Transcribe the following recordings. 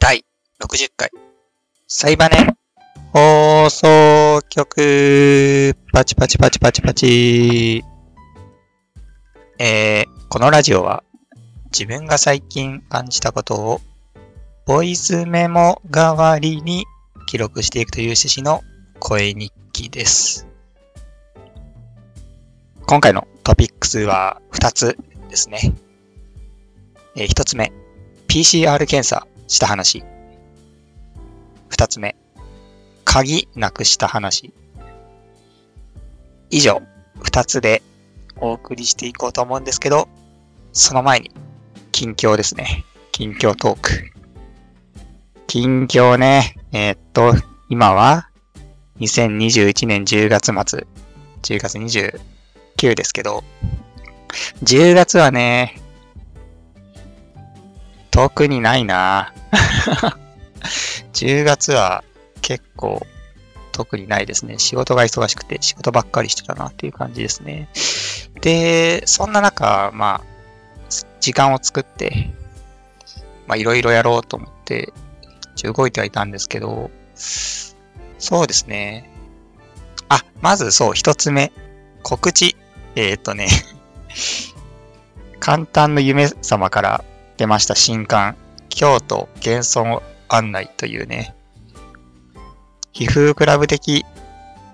第60回、サイバネ放送局、パチパチパチパチパチ。えー、このラジオは、自分が最近感じたことを、ボイスメモ代わりに記録していくという趣旨の声日記です。今回のトピックスは2つですね。えー、1つ目、PCR 検査した話。2つ目、鍵なくした話。以上、2つでお送りしていこうと思うんですけど、その前に、近況ですね。近況トーク。近況ね、えー、っと、今は、2021年10月末、10月29ですけど、10月はね、特にないな 10月は結構特にないですね。仕事が忙しくて仕事ばっかりしてたなっていう感じですね。で、そんな中、まあ、時間を作って、まあいろいろやろうと思って、動いてはいたんですけど、そうですね。あ、まずそう、一つ目。告知。えー、っとね、簡単の夢様から出ました新刊、京都幻想案内というね、皮膚クラブ的、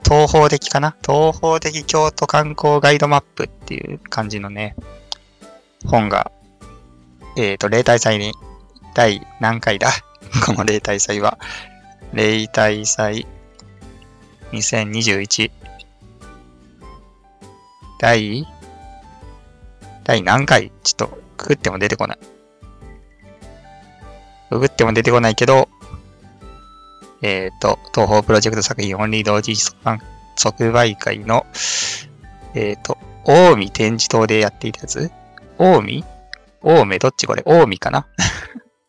東方的かな？東方的京都観光ガイドマップっていう感じのね、本が、えっ、ー、と、例大祭に、第何回だ？この例大祭は。例大祭2021。第、第何回？ちょっと、くっても出てこない。ググっても出てこないけど、えっ、ー、と、東方プロジェクト作品オンリー同時即売会の、えっ、ー、と、大見展示棟でやっていたやつ？大見？大目？どっちこれ？大見かな？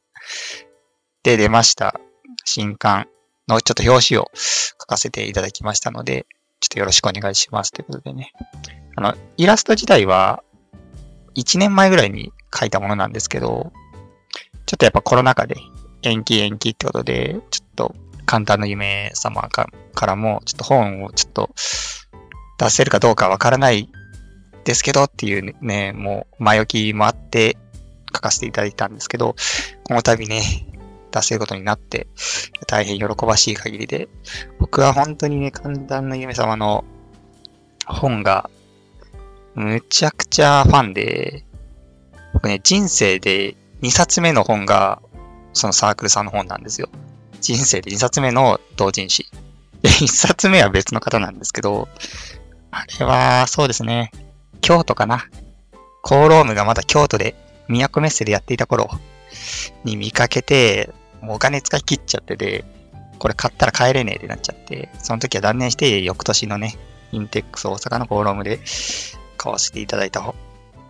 で出ました。新刊のちょっと表紙を書かせていただきましたので、ちょっとよろしくお願いします。ということでね。あの、イラスト自体は1年前ぐらいに書いたものなんですけど、ちょっとやっぱコロナ禍で延期延期ってことで、ちょっと簡単の夢様からも、ちょっと本をちょっと出せるかどうかわからないですけどっていうね、もう前置きもあって書かせていただいたんですけど、この度ね、出せることになって、大変喜ばしい限りで、僕は本当にね、簡単の夢様の本がむちゃくちゃファンで、僕ね、人生で2冊目の本が、そのサークルさんの本なんですよ。人生で2冊目の同人誌。で、1冊目は別の方なんですけど、あれは、そうですね。京都かな。コーロームがまだ京都で、都メッセでやっていた頃に見かけて、もうお金使い切っちゃってて、これ買ったら帰れねえってなっちゃって、その時は断念して、翌年のね、インテックス大阪のコーロームで買わせていただいた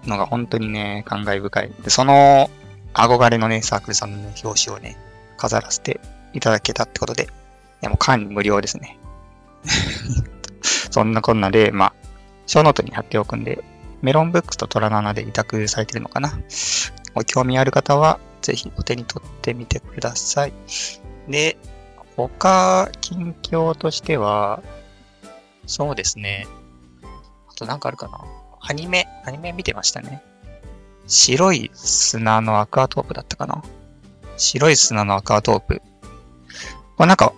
のが本当にね、感慨深い。で、その憧れのね、サークルさんの、ね、表紙をね、飾らせていただけたってことで、いやもう管理無料ですね。そんなこんなで、まあ、ショーノートに貼っておくんで、メロンブックスととらのあなで委託されてるのかな。ご興味ある方は、ぜひお手に取ってみてください。で、他、近況としては、そうですね。あとなんかあるかな。アニメ、アニメ見てましたね。白い砂のアクアトープだったかな？白い砂のアクアトープ。これなんか、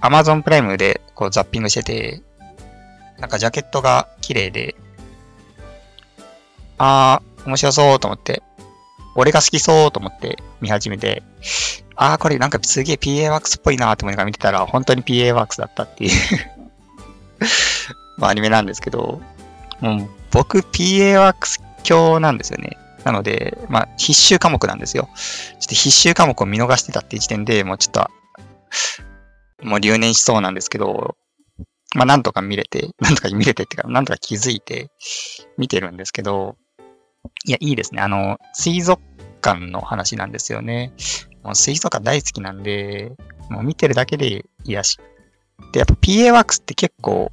アマゾンプライムでこうザッピングしてて、なんかジャケットが綺麗で、あー、面白そうと思って、俺が好きそうと思って見始めて、あー、これなんかすげえ PA ワークスっぽいなーって思いながら見てたら、本当に PA ワークスだったっていう まあアニメなんですけど、もう僕 PA ワークス教なんですよね。なので、まあ、必修科目なんですよ。ちょっと必修科目を見逃してたっていう時点でもうちょっと、もう留年しそうなんですけど、まあ、なんとか見れて、なんとか見れてっていうか、なんとか気づいて見てるんですけど、いや、いいですね。あの、水族館の話なんですよね。もう水族館大好きなんで、もう見てるだけで癒し。で、やっぱ PA ワークスって結構、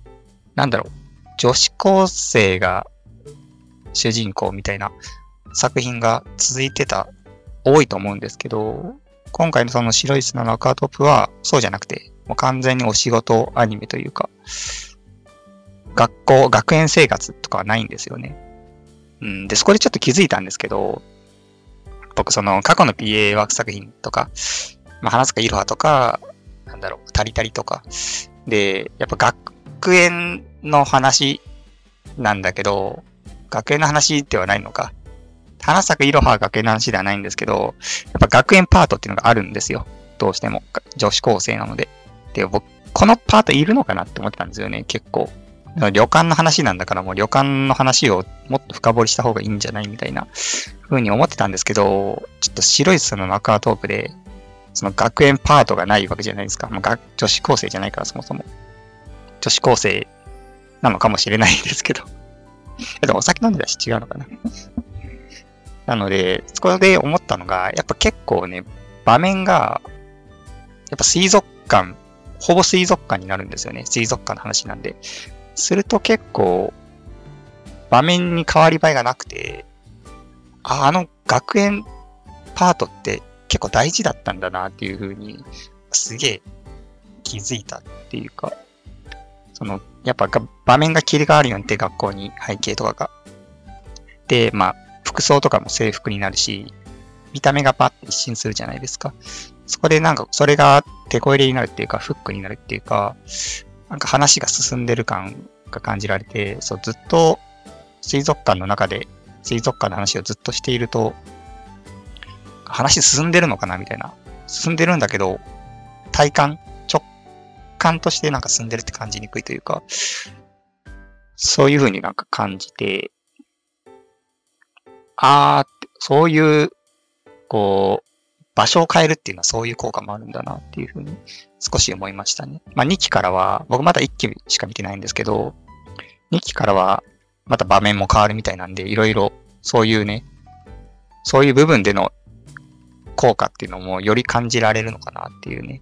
なんだろう、女子高生が主人公みたいな作品が続いてた、多いと思うんですけど、今回のその白い砂のアクアトップはそうじゃなくて、もう完全にお仕事アニメというか、学校、学園生活とかはないんですよね。うん、で、そこでちょっと気づいたんですけど、僕その過去の PA ワーク作品とか、まあ、花塚いろはとか、なんだろう、タリタリとか、で、やっぱ学園の話なんだけど、学園の話ではないのか。花咲くいろは学園の話ではないんですけど、やっぱ学園パートっていうのがあるんですよ。どうしても。女子高生なので。で、僕、このパートいるのかなって思ってたんですよね、結構。旅館の話なんだからもう旅館の話をもっと深掘りした方がいいんじゃないみたいな風に思ってたんですけど、ちょっと白いそのマクアトープで、その学園パートがないわけじゃないですか。もう女子高生じゃないからそもそも。女子高生なのかもしれないですけど。でもお酒飲んでたし違うのかな。なので、そこで思ったのが、やっぱ結構ね、場面が、やっぱ水族館、ほぼ水族館になるんですよね。水族館の話なんで。すると結構、場面に変わり映えがなくて、あ、あの学園パートって結構大事だったんだなっていう風に、すげえ気づいたっていうか、その、やっぱ場面が切り替わるようにって学校に背景とかが。で、まあ、服装とかも制服になるし、見た目がパッて一新するじゃないですか。そこでなんか、それが手こ入れになるっていうか、フックになるっていうか、なんか話が進んでる感が感じられて、そう、ずっと水族館の中で水族館の話をずっとしていると、話進んでるのかなみたいな。進んでるんだけど、体感、感としてなんか進んでるって感じにくいというか、そういう風になんか感じて、あー、そういう、こう、場所を変えるっていうのはそういう効果もあるんだなっていうふうに少し思いましたね。まあ2期からは、僕まだ1期しか見てないんですけど、2期からはまた場面も変わるみたいなんで、いろいろそういうね、そういう部分での効果っていうのもより感じられるのかなっていうね。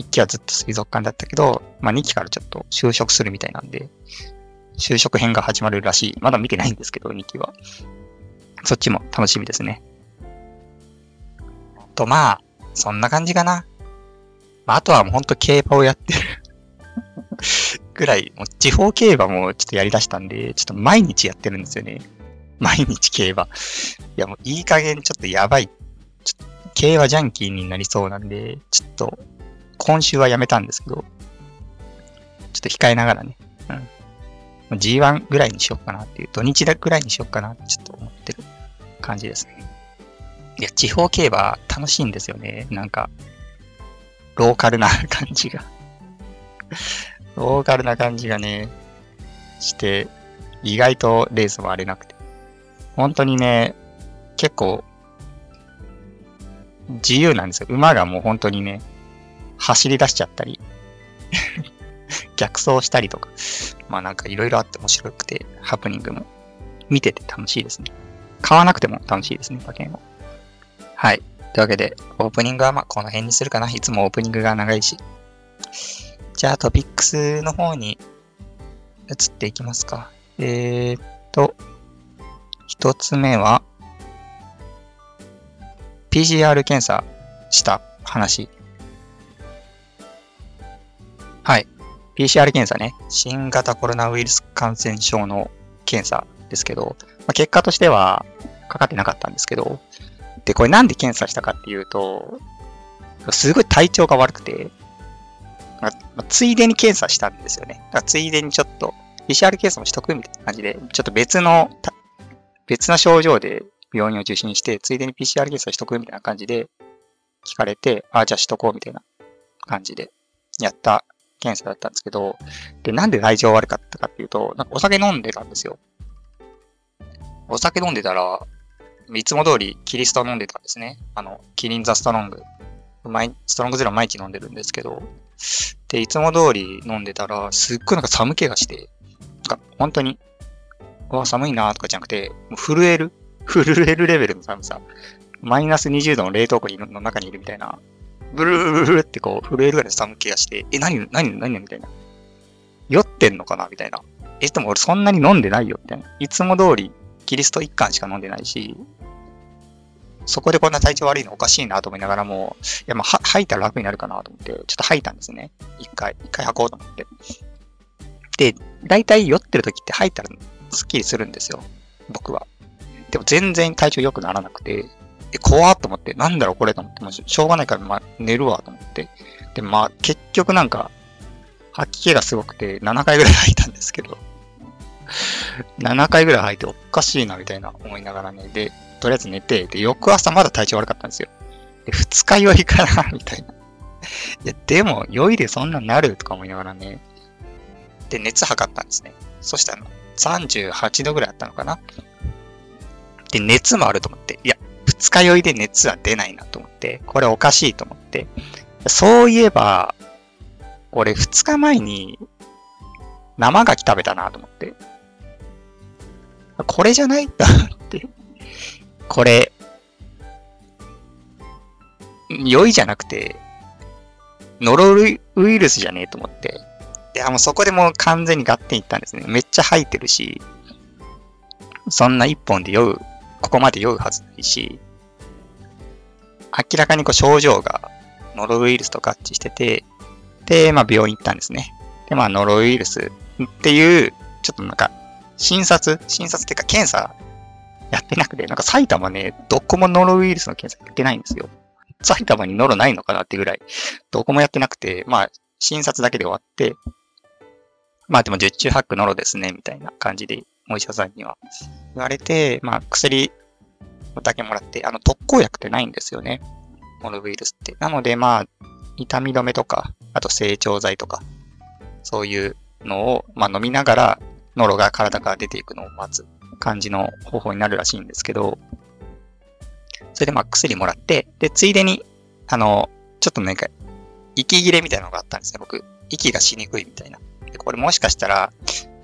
1期はずっと水族館だったけど、まあ2期からちょっと就職するみたいなんで、就職編が始まるらしい。まだ見てないんですけど、2期は。そっちも楽しみですね。と、まあ、そんな感じかな。まあ、あとはもうほんと競馬をやってる ぐらい、もう地方競馬もちょっとやり出したんで、ちょっと毎日やってるんですよね。毎日競馬。いやもういい加減ちょっとやばい。ちょっと競馬ジャンキーになりそうなんで、ちょっと今週はやめたんですけど、ちょっと控えながらね、うん。G1 ぐらいにしようかなっていう、土日だぐらいにしようかなってちょっと思ってる感じですね。いや、地方競馬楽しいんですよね。なんか、ローカルな感じが ローカルな感じがね、して、意外とレースも荒れなくて。本当にね、結構、自由なんですよ。馬がもう本当にね、走り出しちゃったり 逆走したりとか、まあなんかいろいろあって面白くて、ハプニングも見てて楽しいですね。買わなくても楽しいですね、馬券を。はい。というわけで、オープニングはまあこの辺にするかな。いつもオープニングが長いし。じゃあトピックスの方に移っていきますか。えー、っと、一つ目は、PCR 検査した話。はい。PCR 検査ね。新型コロナウイルス感染症の検査ですけど、まあ、結果としてはかかってなかったんですけど、で、これなんで検査したかっていうと、すごい体調が悪くて、ま、ついでに検査したんですよね。だからついでにちょっと、PCR 検査もしとくみたいな感じで、ちょっと別の、別な症状で病院を受診して、ついでに PCR 検査しとくみたいな感じで聞かれて、ああ、じゃあしとこうみたいな感じでやった検査だったんですけど、で、なんで体調悪かったかっていうと、なんかお酒飲んでたんですよ。お酒飲んでたら、いつも通りキリスト飲んでたんですね。あの、キリンザストロング。ストロングゼロ毎日飲んでるんですけど、で、いつも通り飲んでたら、すっごいなんか寒気がして、なんか本当に、うわ、寒いなとかじゃなくて、震える 震えるレベルの寒さ。マイナス20度の冷凍庫の中にいるみたいな、ブルーブルルってこう震えるぐらいの寒気がして、え、何、何、何みたいな。酔ってんのかなみたいな。え、でも俺そんなに飲んでないよみたいな。いつも通りキリスト一貫しか飲んでないし、そこでこんな体調悪いのおかしいなと思いながらも、いや、まあ、吐いたら楽になるかなと思って、ちょっと吐いたんですね。一回、一回吐こうと思って。で、大体酔ってる時って吐いたらスッキリするんですよ。僕は。でも全然体調良くならなくて、え、怖っと思って、なんだろうこれと思って、もうしょうがないから、まあ、寝るわと思って。で、まあ、結局なんか、吐き気がすごくて、7回ぐらい吐いたんですけど、7回ぐらい吐いておかしいなみたいな思いながらね、で、とりあえず寝て、で、翌朝まだ体調悪かったんですよ。で、二日酔いかな みたいな。いや、でも、酔いでそんななるとか思いながらね、で、熱測ったんですね。そしたら、38度ぐらいあったのかなで、熱もあると思って、いや、二日酔いで熱は出ないなと思って、これおかしいと思って、そういえば、俺二日前に生牡蠣食べたなと思って、これじゃないんだって。これ、酔いじゃなくて、ノロウイルスじゃねえと思って。で、もうそこでもう完全に合点いったんですね。めっちゃ吐いてるし、そんな一本で酔う、ここまで酔うはずないし、明らかにこう症状がノロウイルスと合致してて、で、まあ病院行ったんですね。で、まあノロウイルスっていう、ちょっとなんか、診察診察っていうか検査やってなくて、なんか埼玉ね、どこもノロウイルスの検査やってないんですよ。埼玉にノロないのかなってぐらい、どこもやってなくて、まあ、診察だけで終わって、まあでも十中八九ノロですね、みたいな感じで、お医者さんには言われて、まあ薬だけもらって、あの特効薬ってないんですよね。ノロウイルスって。なのでまあ、痛み止めとか、あと成長剤とか、そういうのを、まあ飲みながら、ノロが体から出ていくのを待つ感じの方法になるらしいんですけど、それでまあ薬もらって、で、ついでに、あの、ちょっとなんか、息切れみたいなのがあったんですね、僕。息がしにくいみたいな。で、これもしかしたら、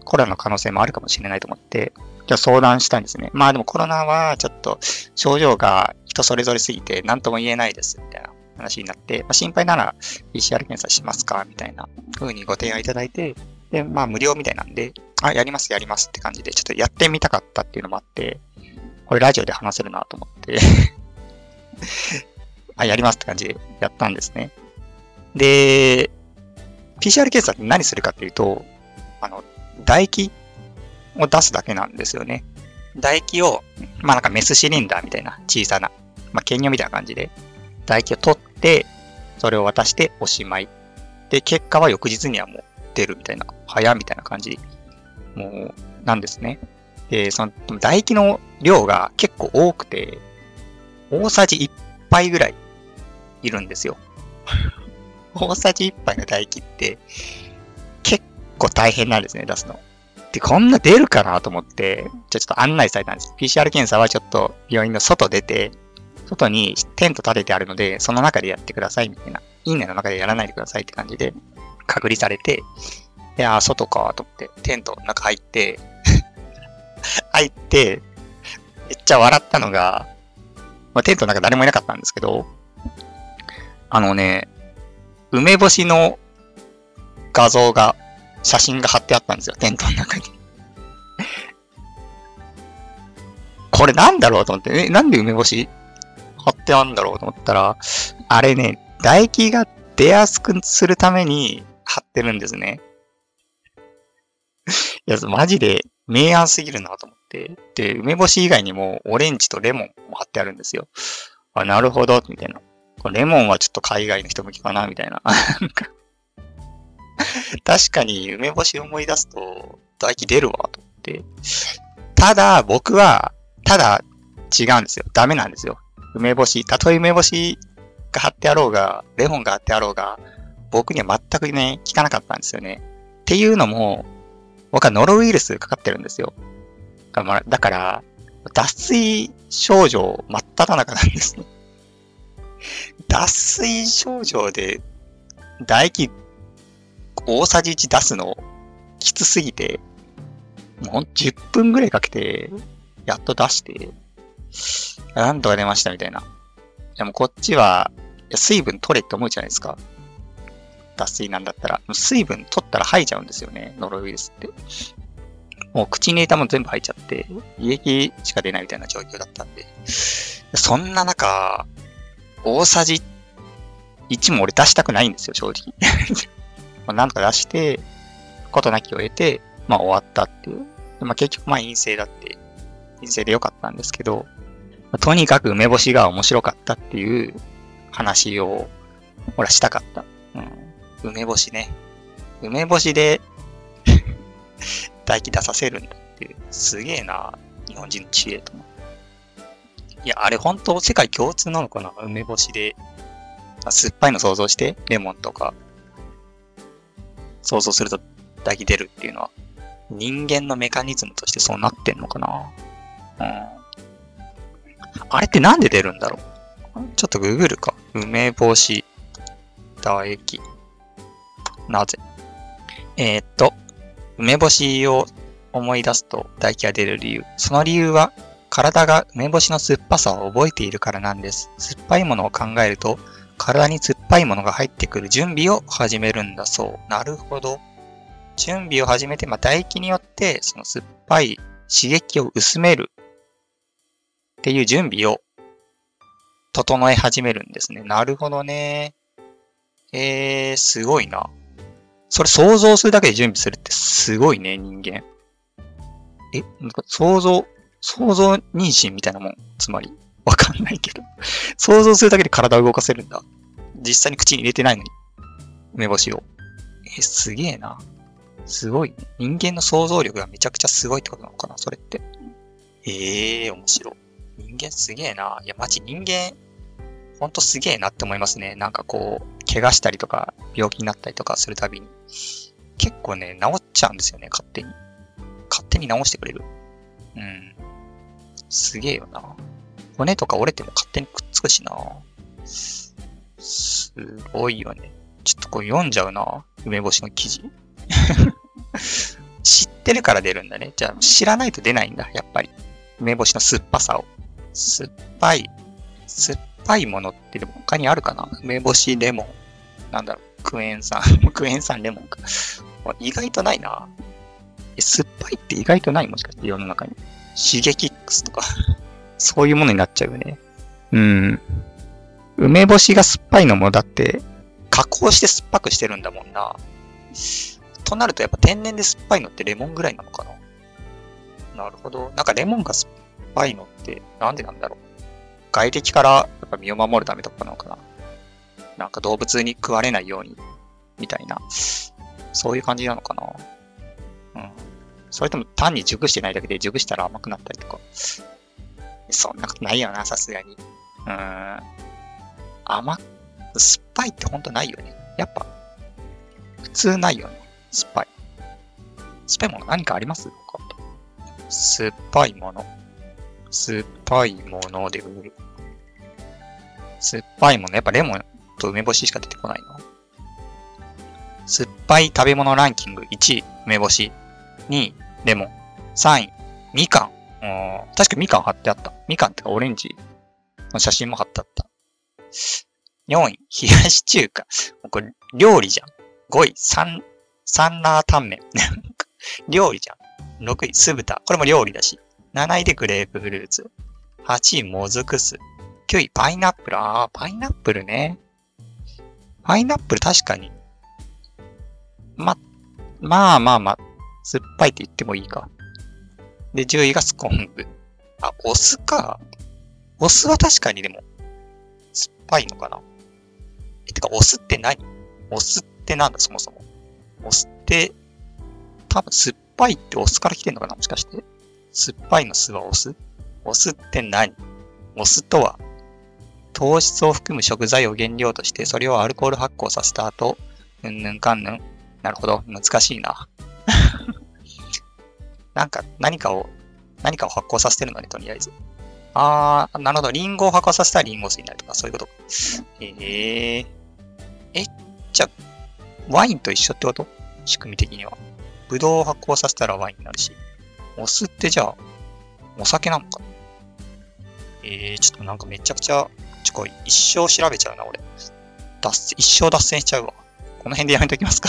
コロナの可能性もあるかもしれないと思って、じゃ相談したんですね。まあでもコロナはちょっと症状が人それぞれすぎて何とも言えないです、みたいな話になって、まあ、心配なら PCR 検査しますかみたいな風にご提案いただいて、で、まあ無料みたいなんで、あ、やります、やりますって感じで、ちょっとやってみたかったっていうのもあって、これラジオで話せるなと思って あ、やりますって感じでやったんですね。で、PCR 検査って何するかっていうと、あの、唾液を出すだけなんですよね。唾液を、まあなんかメスシリンダーみたいな小さな、まあ検尿みたいな感じで、唾液を取って、それを渡しておしまい。で、結果は翌日にはもう出るみたいな、早みたいな感じ、もう、なんですね。で、その、唾液の量が結構多くて、大さじ1杯ぐらいいるんですよ。大さじ1杯の唾液って、結構大変なんですね、出すの。で、こんな出るかなと思って、じゃちょっと案内されたんです。PCR 検査はちょっと病院の外出て、外にテント立ててあるので、その中でやってくださいみたいな。院内の中でやらないでくださいって感じで、隔離されて、いやー、外かと思って、テントの中入って 入って、めっちゃ笑ったのが、まあ、テントの中誰もいなかったんですけど、あのね、梅干しの画像が、写真が貼ってあったんですよ、テントの中にこれなんだろうと思って、え、なんで梅干し貼ってあるんだろうと思ったら、あれね、唾液が出やすくするために貼ってるんですね。いや、マジで明暗すぎるなと思って。で、梅干し以外にもオレンジとレモンも貼ってあるんですよ。あ、なるほど、みたいな。レモンはちょっと海外の人向きかな、みたいな。確かに梅干し思い出すと唾液出るわ、と思って。ただ、僕は、ただ違うんですよ。ダメなんですよ。梅干し、たとえ梅干しが貼ってあろうが、レモンが貼ってあろうが、僕には全くね、効かなかったんですよね。っていうのも、僕はノロウイルスかかってるんですよ。だから、脱水症状真っ只中なんですね。脱水症状で唾液大さじ1出すのきつすぎて、もう10分ぐらいかけて、やっと出して、なんとか出ましたみたいな。いやもこっちは、水分取れって思うじゃないですか。脱水なんだったら。水分取ったら吐いちゃうんですよね、ノロウイルスって。もう口に入れたもの全部吐いちゃって、胃液しか出ないみたいな状況だったんで。そんな中、大さじ1も俺出したくないんですよ、正直。まあなんとか出して、ことなきを得て、まあ終わったっていう。まあ結局まあ陰性だって、陰性でよかったんですけど、まあ、とにかく梅干しが面白かったっていう話を、ほらしたかった。うん。梅干しね。梅干しで 唾液出させるんだっていう。すげえな、日本人の知恵と思いや、あれ本当世界共通なのかな？梅干しで。酸っぱいの想像して、レモンとか、想像すると唾液出るっていうのは、人間のメカニズムとしてそうなってんのかなうん。あれってなんで出るんだろう？ちょっとググるか。梅干し、唾液。なぜ？えー、っと、梅干しを思い出すと唾液が出る理由。その理由は、体が梅干しの酸っぱさを覚えているからなんです。酸っぱいものを考えると、体に酸っぱいものが入ってくる準備を始めるんだそう。なるほど。準備を始めて、まあ、唾液によって、その酸っぱい刺激を薄めるっていう準備を整え始めるんですね。なるほどね。えー、すごいな。それ想像するだけで準備するってすごいね、人間。え、なんか想像、想像妊娠みたいなもん。つまり、わかんないけど。想像するだけで体を動かせるんだ。実際に口に入れてないのに。梅干しを。え、すげえな。すごい、人間の想像力がめちゃくちゃすごいってことなのかな、それって。ええー、面白。人間すげえな。いや、マジ人間、ほんとすげえなって思いますね。なんかこう、怪我したりとか、病気になったりとかするたびに。結構ね、治っちゃうんですよね、勝手に。勝手に治してくれる。うん。すげえよな。骨とか折れても勝手にくっつくしな。すごいよね。ちょっとこれ読んじゃうな。梅干しの記事。知ってるから出るんだね。じゃあ知らないと出ないんだ、やっぱり。梅干しの酸っぱさを。酸っぱい。酸っぱいものってでも他にあるかな？梅干し、レモン。なんだろう。クエン酸。クエン酸、レモンか。意外とないな。酸っぱいって意外とない？もしかして世の中に。シゲキックスとかそういうものになっちゃうよね。うん。梅干しが酸っぱいのもだって、加工して酸っぱくしてるんだもんな。となるとやっぱ天然で酸っぱいのってレモンぐらいなのかななるほど。なんかレモンが酸っぱいのってなんでなんだろう。外敵からやっぱ身を守るためとかなのかななんか動物に食われないように、みたいな。そういう感じなのかなうん。それとも単に熟してないだけで熟したら甘くなったりとか。そんなことないよな、さすがに。うん。甘、酸っぱいってほんとないよね。やっぱ、普通ないよね。酸っぱい。酸っぱいもの何かあります？酸っぱいもの。酸っぱいもので売る。酸っぱいもの。やっぱレモンと梅干ししか出てこないの？酸っぱい食べ物ランキング1位、梅干し。2位、レモン。3位、みかん。確かみかん貼ってあった。みかんってかオレンジの写真も貼ってあった。4位、冷やし中華。これ、料理じゃん。5位、サン、サンラータンメン。料理じゃん。6位、酢豚。これも料理だし。7位でグレープフルーツ。8位、もずく酢。9位、パイナップル。あー、パイナップルね。パイナップル確かに。ま、まあまあまあ、酸っぱいって言ってもいいか。で、10位がスコンブ。あ、お酢か。お酢は確かにでも、酸っぱいのかな。え、てか、お酢って何？お酢ってなんだ、そもそも。お酢って、多分酸っぱいってお酢から来てんのかなもしかして。酸っぱいの酢はお酢お酢って何？お酢とは、糖質を含む食材を原料として、それをアルコール発酵させた後、うんぬんかんぬん。なるほど。難しいな。なんか、何かを、何かを発酵させてるのね、とりあえず。あー、なるほど。リンゴを発酵させたらリンゴ酢になるとか、そういうこと。えー。え、じゃワインと一緒ってこと？仕組み的には。ブドウを発酵させたらワインになるし。お酢ってじゃあ、お酒なのか？えー、ちょっとなんかめちゃくちゃ、ちょこい、一生調べちゃうな、俺。脱線、一生脱線しちゃうわ。この辺でやめときますか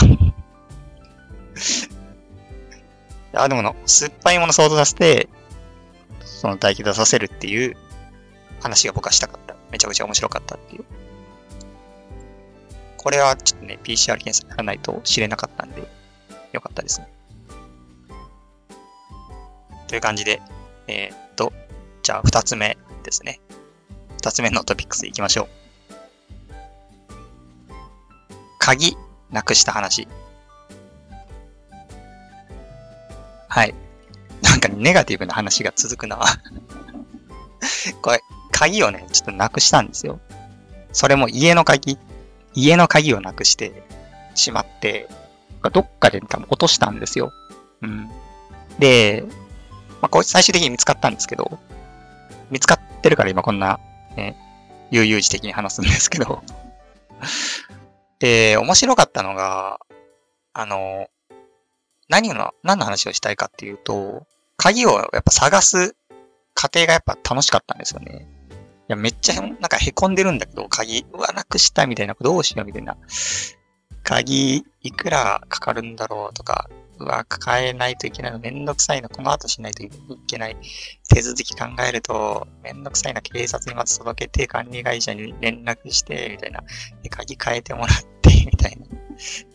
あ、でもの、酸っぱいもの想像させて、その唾液出させるっていう話が僕はしたかった。めちゃくちゃ面白かったっていう。これはちょっとね、PCR 検査やらないと知れなかったんで、よかったですね。という感じで、えー、っと、じゃあ二つ目ですね。二つ目のトピックスいきましょう。鍵なくした話。はい。なんかネガティブな話が続くな。これ、鍵をね、ちょっとなくしたんですよ。それも家の鍵、家の鍵をなくしてしまって、どっかで多分落としたんですよ。うん。で、まあ、こう最終的に見つかったんですけど、見つかってるから今こんな、ね、悠々自適に話すんですけど で、面白かったのが、あの、何の、何の話をしたいかっていうと、鍵をやっぱ探す過程がやっぱ楽しかったんですよね。いや、めっちゃなんか凹んでるんだけど、鍵、うわ、なくしたみたいな、どうしようみたいな。鍵、いくらかかるんだろうとか、うわ、変えないといけないのめんどくさいの、この後しないといけない。手続き考えると、めんどくさいな、警察にまず届けて、管理会社に連絡して、みたいな。で、鍵変えてもらって、みたいな。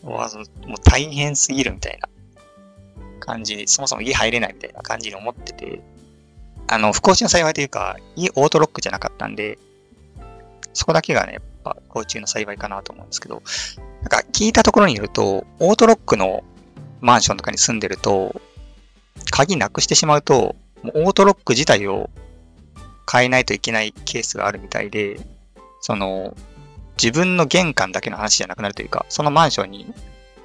うわ、もう大変すぎるみたいな感じ、そもそも家入れないみたいな感じに思ってて、あの、不幸中の幸いというか、家オートロックじゃなかったんで、そこだけがね、やっぱ不幸中の幸いかなと思うんですけど、なんか聞いたところによると、オートロックのマンションとかに住んでると、鍵なくしてしまうと、もうオートロック自体を変えないといけないケースがあるみたいで、その、自分の玄関だけの話じゃなくなるというか、そのマンションに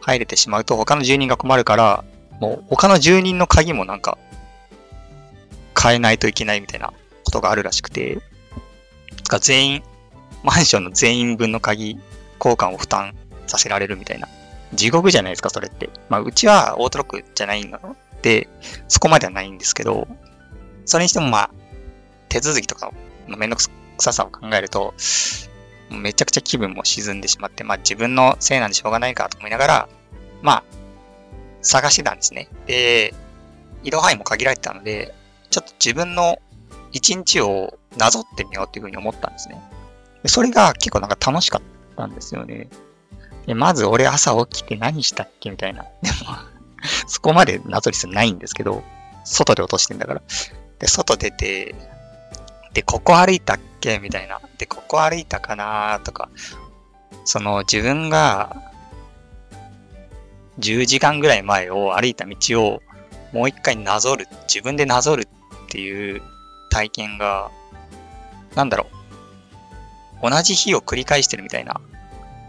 入れてしまうと他の住人が困るから、もう他の住人の鍵もなんか変えないといけないみたいなことがあるらしくて、全員、マンションの全員分の鍵交換を負担させられるみたいな地獄じゃないですか、それって。まあ、うちはオートロックじゃないので、そこまではないんですけど、それにしてもまあ、手続きとかのめんどくささを考えると、めちゃくちゃ気分も沈んでしまって、まあ自分のせいなんでしょうがないかと思いながら、まあ、探してたんですね。で、移動範囲も限られてたので、ちょっと自分の一日をなぞってみようっていうふうに思ったんですね。それが結構なんか楽しかったんですよね。で、まず俺朝起きて何したっけみたいな。でも そこまで謎リスないんですけど、外で落としてんだから。で、外出て、で、ここ歩いたっけみたいな。で、ここ歩いたかなとか、その自分が10時間ぐらい前を歩いた道をもう一回なぞる、自分でなぞるっていう体験が、なんだろう。同じ日を繰り返してるみたいな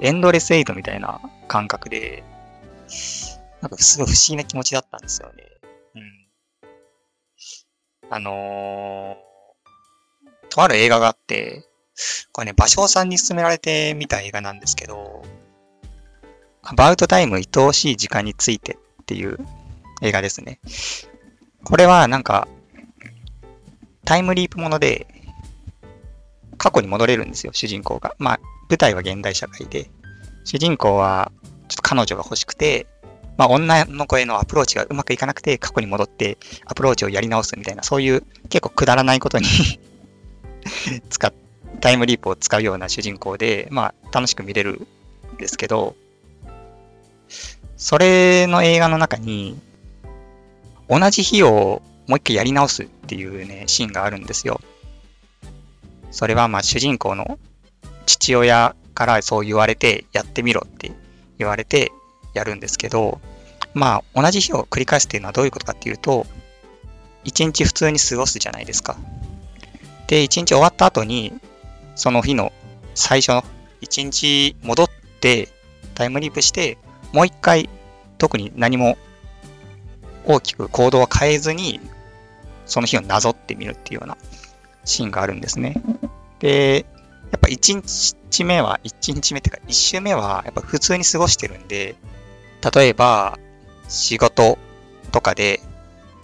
エンドレスエイトみたいな感覚で、なんかすごい不思議な気持ちだったんですよね。うん。あのー、とある映画があって、これね、芭蕉さんに勧められて見た映画なんですけど、アバウトタイム愛おしい時間についてっていう映画ですね。これはなんか、タイムリープもので、過去に戻れるんですよ、主人公が。まあ、舞台は現代社会で、主人公はちょっと彼女が欲しくて、まあ、女の子へのアプローチがうまくいかなくて、過去に戻ってアプローチをやり直すみたいな、そういう結構くだらないことに 使っ、タイムリープを使うような主人公で、まあ、楽しく見れるんですけど、それの映画の中に、同じ日をもう一回やり直すっていうね、シーンがあるんですよ。それはまあ主人公の父親からそう言われてやってみろって言われてやるんですけど、まあ同じ日を繰り返すっていうのはどういうことかっていうと、一日普通に過ごすじゃないですか。で、一日終わった後に、その日の最初の一日戻ってタイムリープして、もう一回特に何も大きく行動は変えずに、その日をなぞってみるっていうようなシーンがあるんですね。で、やっぱ1日目は、1日目っていうか1週目はやっぱ普通に過ごしてるんで、例えば仕事とかで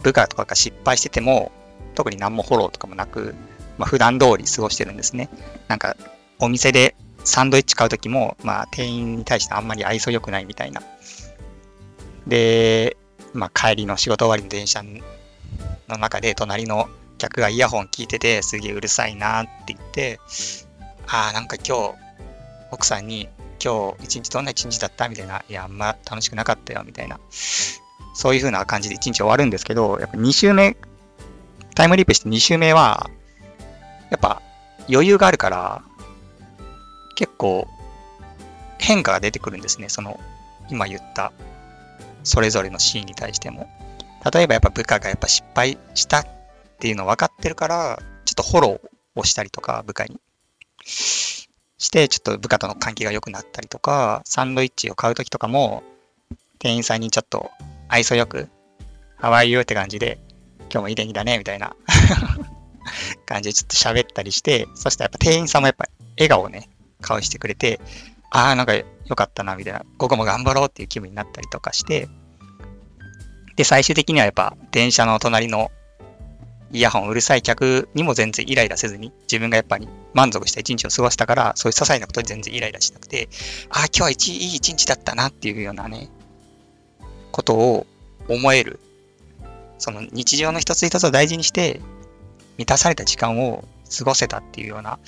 部下とかが失敗してても、特に何もフォローとかもなく、まあ、普段通り過ごしてるんですね。なんかお店でサンドイッチ買うときも、まあ店員に対してあんまり愛想良くないみたいな。で、まあ帰りの仕事終わりの電車の中で隣の客がイヤホン聞いてて、すげえうるさいなって言って、ああ、なんか今日、奥さんに、今日一日どんな一日だったみたいな、いや、あんま楽しくなかったよ、みたいな。そういう風な感じで一日終わるんですけど、やっぱ2週目、タイムリープして2週目は、やっぱ余裕があるから、結構変化が出てくるんですね。その、今言ったそれぞれのシーンに対しても。例えばやっぱ部下がやっぱ失敗したっていうの分かってるから、ちょっとフォローをしたりとか、部下に。して、ちょっと部下との関係が良くなったりとか、サンドイッチを買うときとかも、店員さんにちょっと愛想よく、How are you? って感じで、今日もいい天気だね、みたいな 感じでちょっと喋ったりして、そしてやっぱ店員さんもやっぱ笑顔をね、顔してくれて、ああ、なんか良かったな、みたいな、午後も頑張ろうっていう気分になったりとかして、で、最終的にはやっぱ電車の隣のイヤホンうるさい客にも全然イライラせずに、自分がやっぱり満足した一日を過ごしたから、そういう些細なことに全然イライラしなくて、ああ、今日は一いい一日だったなっていうようなね、ことを思える。その日常の一つ一つを大事にして、満たされた時間を過ごせたっていうような、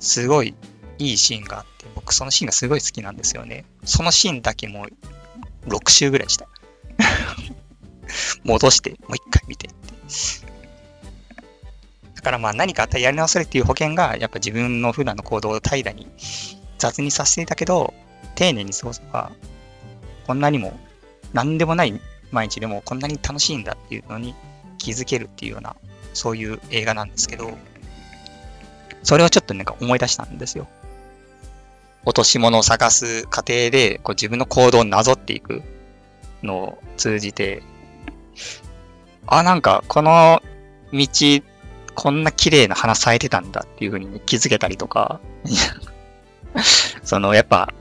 すごいいいシーンがあって、僕そのシーンがすごい好きなんですよね。そのシーンだけもう6周ぐらいした。戻して、もう一回見てって。だからまあ何かあったらやり直せるっていう保険が、やっぱ自分の普段の行動を怠惰に雑にさせていたけど、丁寧に過ごせば、こんなにも何でもない毎日でもこんなに楽しいんだっていうのに気づけるっていうような、そういう映画なんですけど、それをちょっとなんか思い出したんですよ。落とし物を探す過程で、こう自分の行動をなぞっていくのを通じて、あ、なんかこの道、こんな綺麗な花咲いてたんだっていう風に気づけたりとか、そのやっぱ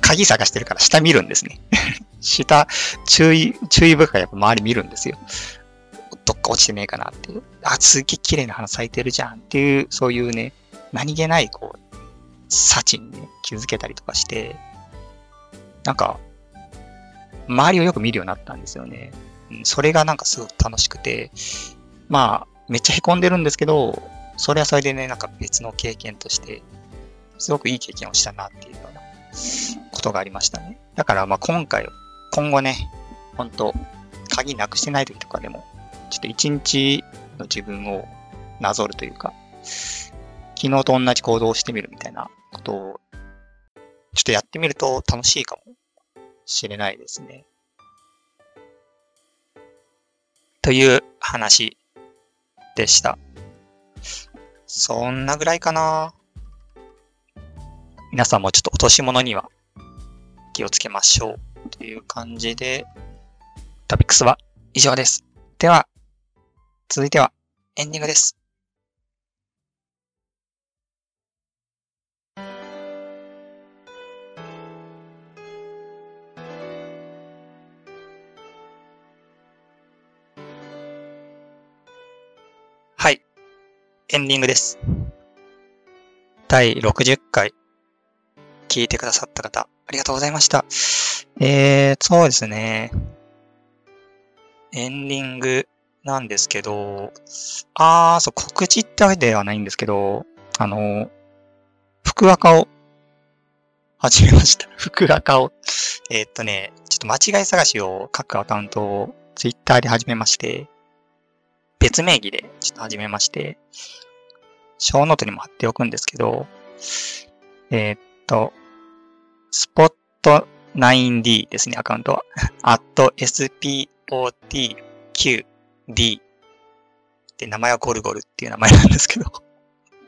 鍵探してるから下見るんですね。下、注意、注意深くやっぱ周り見るんですよ。どっか落ちてねえかなっていう。あ、すげえ綺麗な花咲いてるじゃんっていう、そういうね、何気ないこう、幸にね、気づけたりとかして、なんか、周りをよく見るようになったんですよね。それがなんかすごく楽しくて、まあ、めっちゃ凹んでるんですけど、それはそれでね、なんか別の経験として、すごくいい経験をしたなっていうようなことがありましたね。だからまあ今回、今後ね、本当鍵なくしてない時とかでも、ちょっと一日の自分をなぞるというか、昨日と同じ行動をしてみるみたいなと、ちょっとやってみると楽しいかもしれないですね。という話でした。そんなぐらいかな。皆さんもちょっと落とし物には気をつけましょう。という感じで、トピックスは以上です。では、続いてはエンディングです。エンディングです。第60回、聞いてくださった方、ありがとうございました。えー、そうですね。エンディングなんですけど、あー、そう、告知ってわけではないんですけど、あの、福赤を始めました。福赤を。えー、っとね、ちょっと間違い探しを各アカウントをツイッターで始めまして、別名義でちょっと始めまして、ショーノートにも貼っておくんですけど、えー、っと、spot9d ですね、アカウントは。at spotqd で、名前はゴルゴルっていう名前なんですけど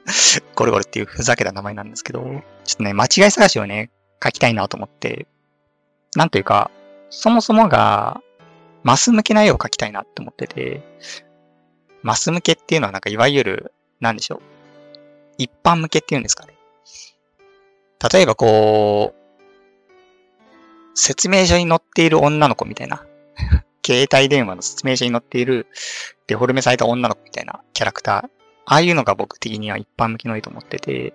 ゴルゴルっていうふざけた名前なんですけど、ちょっとね、間違い探しをね、書きたいなと思って、なんというか、そもそもが、マス向けな絵を描きたいなって思ってて、マス向けっていうのはなんかいわゆる、なんでしょう？一般向けっていうんですかね。例えばこう、説明書に載っている女の子みたいな。携帯電話の説明書に載っているデフォルメされた女の子みたいなキャラクター。ああいうのが僕的には一般向きのいいと思ってて、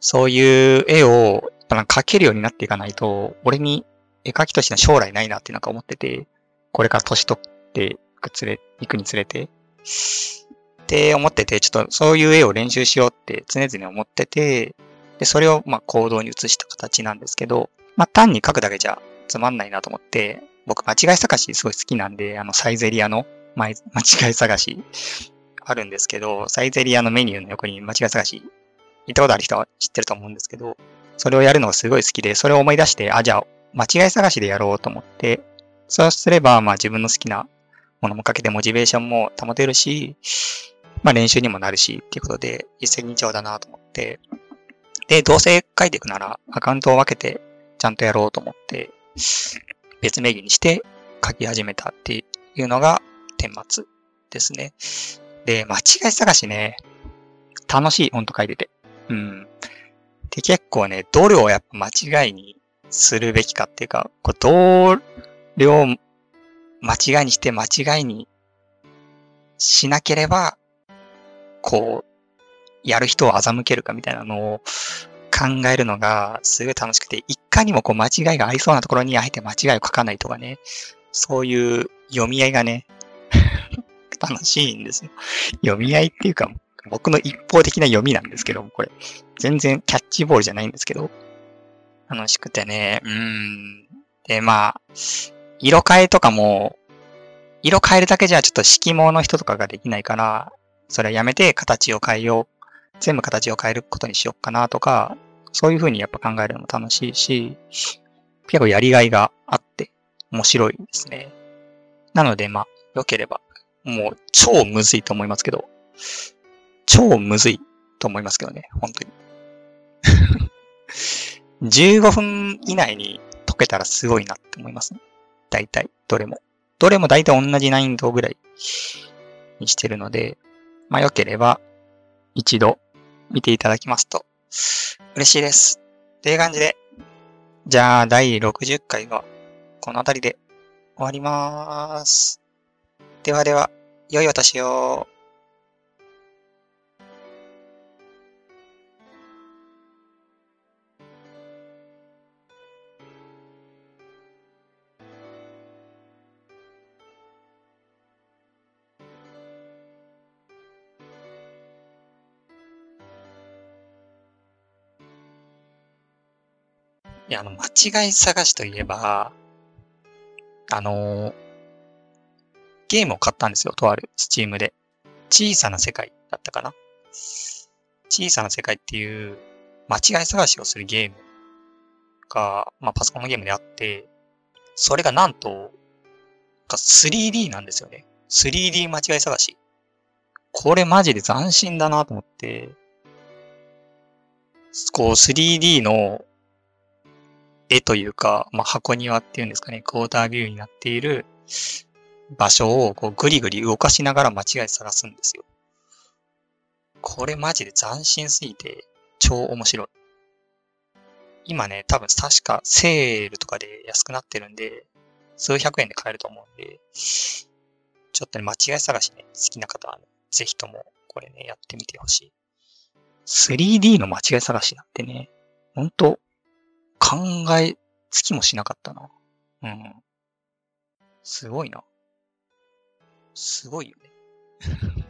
そういう絵を描けるようになっていかないと、俺に絵描きとしての将来ないなってなんか思ってて、これから年取っていくつれ、行くにつれて。って思ってて、ちょっとそういう絵を練習しようって常々思ってて、で、それをま行動に移した形なんですけど、まあ単に書くだけじゃつまんないなと思って、僕間違い探しすごい好きなんで、あのサイゼリアの間違い探しあるんですけど、サイゼリアのメニューの横に間違い探し、行ったことある人は知ってると思うんですけど、それをやるのがすごい好きで、それを思い出して、あ、じゃあ間違い探しでやろうと思って、そうすれば、まあ自分の好きなものもかけてモチベーションも保てるし、まあ練習にもなるしっていうことで一石二鳥だなと思って、で、どうせ書いていくならアカウントを分けてちゃんとやろうと思って、別名義にして書き始めたっていうのが顛末ですね。で、間違い探しね、楽しい、ほんと書いてて。うん。で、結構ね、どれをやっぱ間違いにするべきかっていうか、こうどれ間違いにして間違いにしなければ、こう、やる人を欺けるかみたいなのを考えるのがすごい楽しくて、いかにもこう間違いがありそうなところにあえて間違いを書かないとかね、そういう読み合いがね、楽しいんですよ。読み合いっていうか、僕の一方的な読みなんですけど、これ、全然キャッチボールじゃないんですけど、楽しくてね、うん。で、まあ、色変えとかも、色変えるだけじゃちょっと色毛の人とかができないから、それはやめて形を変えよう。全部形を変えることにしようかなとか、そういうふうにやっぱ考えるのも楽しいし、結構やりがいがあって面白いですね。なのでまあ、良ければ、もう超むずいと思いますけど、超むずいと思いますけどね、本当に。15分以内に解けたらすごいなって思いますね。大体、どれも。どれも大体同じ難易度ぐらいにしてるので、まあ良ければ一度見ていただきますと嬉しいです。という感じで、じゃあ第60回はこの辺りで終わりまーす。ではでは、良いお年を。いや、あの、間違い探しといえば、あのー、ゲームを買ったんですよ、とある、スチームで。小さな世界だったかな。小さな世界っていう間違い探しをするゲームが、まあ、パソコンのゲームであって、それがなんと、3D なんですよね。3D 間違い探し。これマジで斬新だなと思って、こう 3D の絵というか、まあ、箱庭っていうんですかね、クォータービューになっている場所をこうぐりぐり動かしながら間違い探すんですよ。これマジで斬新すぎて超面白い。今ね、多分確かセールとかで安くなってるんで、数百円で買えると思うんで、ちょっとね、間違い探しね、好きな方は、ね、ぜひともこれね、やってみてほしい。3D の間違い探しなんてね、ほんと考えつきもしなかったな。うん。すごいな。すごいよね。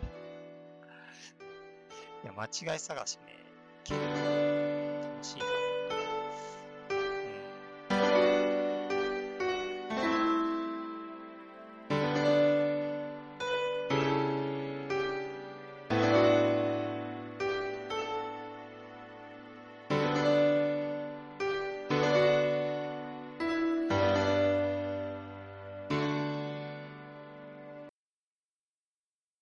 いや、間違い探しね、結構